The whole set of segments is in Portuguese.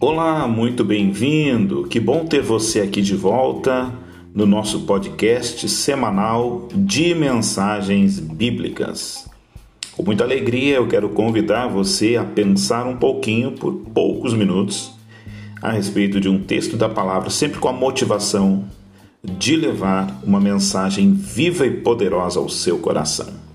Olá, muito bem-vindo. Que bom ter você aqui de volta no nosso podcast semanal de mensagens bíblicas. Com muita alegria, eu quero convidar você a pensar um pouquinho por poucos minutos a respeito de um texto da palavra, sempre com a motivação de levar uma mensagem viva e poderosa ao seu coração.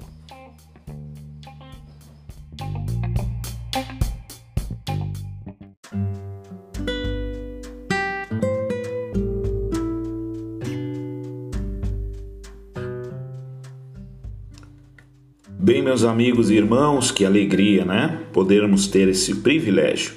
Bem, meus amigos e irmãos, que alegria, né? Podermos ter esse privilégio.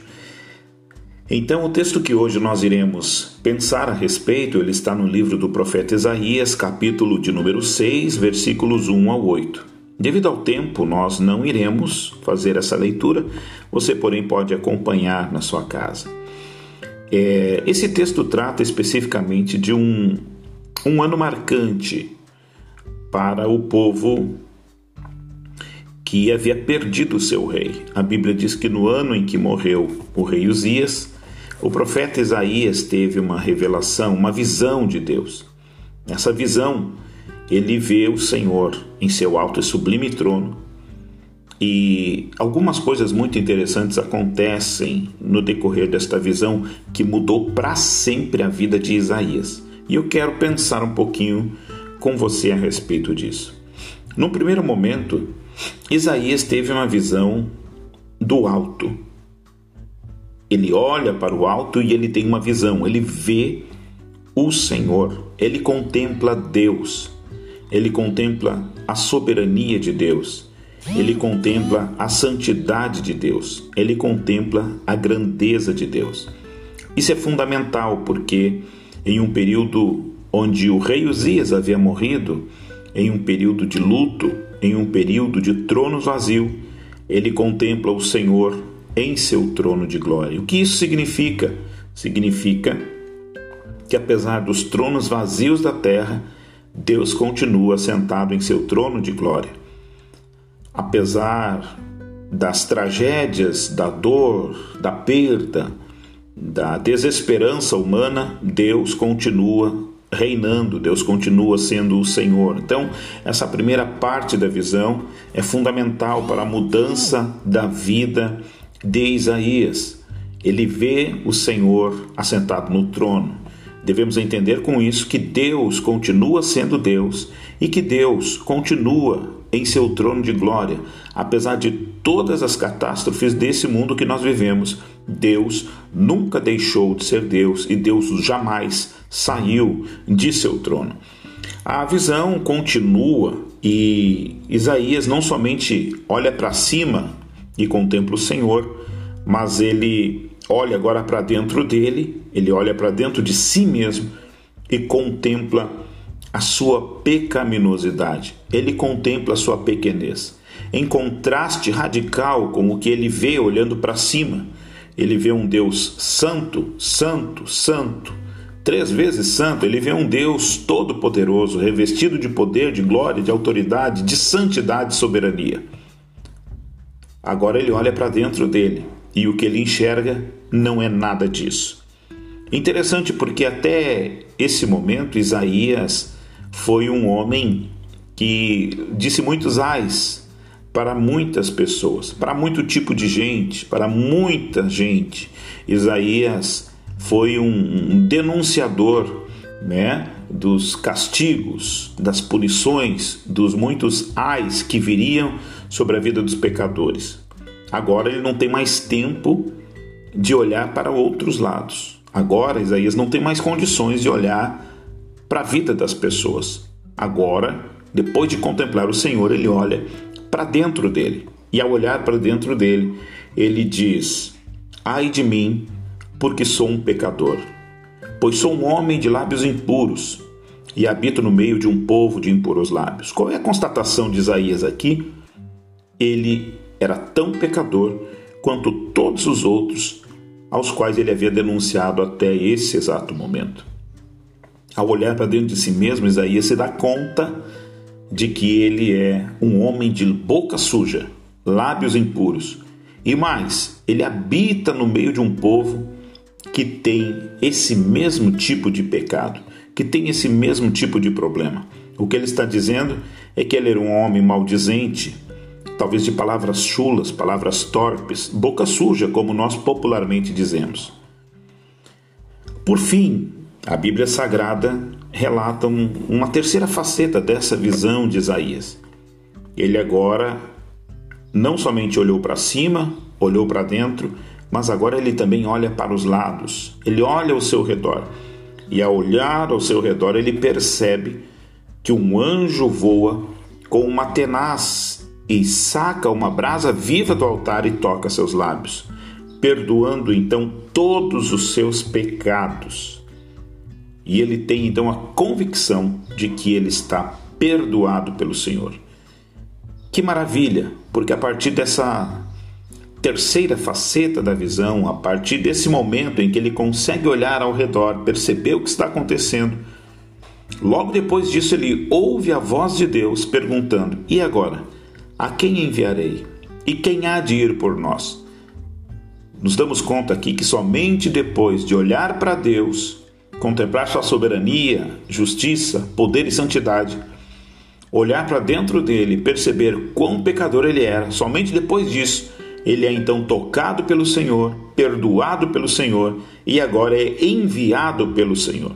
Então, o texto que hoje nós iremos pensar a respeito, ele está no livro do profeta Isaías, capítulo de número 6, versículos 1 ao 8. Devido ao tempo, nós não iremos fazer essa leitura, você, porém, pode acompanhar na sua casa. É, esse texto trata especificamente de um, um ano marcante para o povo que havia perdido seu rei. A Bíblia diz que no ano em que morreu o rei Uzias, o profeta Isaías teve uma revelação, uma visão de Deus. Nessa visão, ele vê o Senhor em seu alto e sublime trono. E algumas coisas muito interessantes acontecem no decorrer desta visão que mudou para sempre a vida de Isaías. E eu quero pensar um pouquinho com você a respeito disso. No primeiro momento, Isaías teve uma visão do alto. Ele olha para o alto e ele tem uma visão, ele vê o Senhor, ele contempla Deus, ele contempla a soberania de Deus, ele contempla a santidade de Deus, ele contempla a grandeza de Deus. Isso é fundamental porque, em um período onde o rei Uzias havia morrido, em um período de luto, em um período de trono vazio, ele contempla o Senhor em seu trono de glória. O que isso significa? Significa que apesar dos tronos vazios da terra, Deus continua sentado em seu trono de glória. Apesar das tragédias, da dor, da perda, da desesperança humana, Deus continua reinando, Deus continua sendo o Senhor. Então, essa primeira parte da visão é fundamental para a mudança da vida de Isaías. Ele vê o Senhor assentado no trono. Devemos entender com isso que Deus continua sendo Deus e que Deus continua em seu trono de glória, apesar de todas as catástrofes desse mundo que nós vivemos. Deus nunca deixou de ser Deus e Deus jamais saiu de seu trono. A visão continua e Isaías não somente olha para cima e contempla o Senhor, mas ele olha agora para dentro dele, ele olha para dentro de si mesmo e contempla a sua pecaminosidade, ele contempla a sua pequenez. Em contraste radical com o que ele vê olhando para cima, ele vê um Deus santo, santo, santo, três vezes santo, ele vê um Deus todo-poderoso, revestido de poder, de glória, de autoridade, de santidade e soberania. Agora ele olha para dentro dele e o que ele enxerga não é nada disso. Interessante porque até esse momento Isaías foi um homem que disse muitos ais para muitas pessoas, para muito tipo de gente, para muita gente. Isaías foi um, denunciador né, dos castigos, das punições, dos muitos ais que viriam sobre a vida dos pecadores. Agora ele não tem mais tempo de olhar para outros lados. Agora Isaías não tem mais condições de olhar para a vida das pessoas. Agora, depois de contemplar o Senhor, ele olha para dentro dele. E ao olhar para dentro dele, ele diz: Ai de mim, porque sou um pecador, pois sou um homem de lábios impuros e habito no meio de um povo de impuros lábios. Qual é a constatação de Isaías aqui? Ele era tão pecador quanto todos os outros aos quais ele havia denunciado até esse exato momento. Ao olhar para dentro de si mesmo, Isaías se dá conta de que ele é um homem de boca suja, lábios impuros. E mais, ele habita no meio de um povo que tem esse mesmo tipo de pecado, que tem esse mesmo tipo de problema. O que ele está dizendo é que ele era um homem maldizente, talvez de palavras chulas, palavras torpes, boca suja, como nós popularmente dizemos. Por fim, a Bíblia Sagrada relata um, uma terceira faceta dessa visão de Isaías. Ele agora não somente olhou para cima, olhou para dentro, mas agora ele também olha para os lados, ele olha ao seu redor. E ao olhar ao seu redor, ele percebe que um anjo voa com uma tenaz e saca uma brasa viva do altar e toca seus lábios, perdoando então todos os seus pecados. E ele tem então a convicção de que ele está perdoado pelo Senhor. Que maravilha, porque a partir dessa terceira faceta da visão, a partir desse momento em que ele consegue olhar ao redor, perceber o que está acontecendo, logo depois disso ele ouve a voz de Deus perguntando: E agora? A quem enviarei? E quem há de ir por nós? Nos damos conta aqui que somente depois de olhar para Deus, contemplar sua soberania, justiça, poder e santidade, olhar para dentro dele, perceber quão pecador ele era, somente depois disso, ele é então tocado pelo Senhor, perdoado pelo Senhor e agora é enviado pelo Senhor.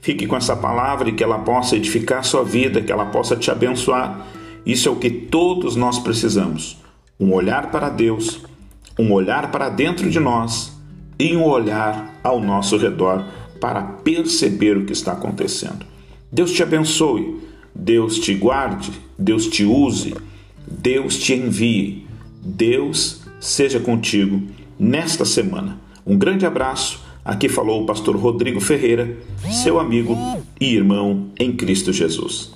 Fique com essa palavra e que ela possa edificar sua vida, que ela possa te abençoar. Isso é o que todos nós precisamos: um olhar para Deus, um olhar para dentro de nós e um olhar ao nosso redor para perceber o que está acontecendo. Deus te abençoe, Deus te guarde, Deus te use, Deus te envie, Deus seja contigo nesta semana. Um grande abraço. Aqui falou o pastor Rodrigo Ferreira, seu amigo e irmão em Cristo Jesus.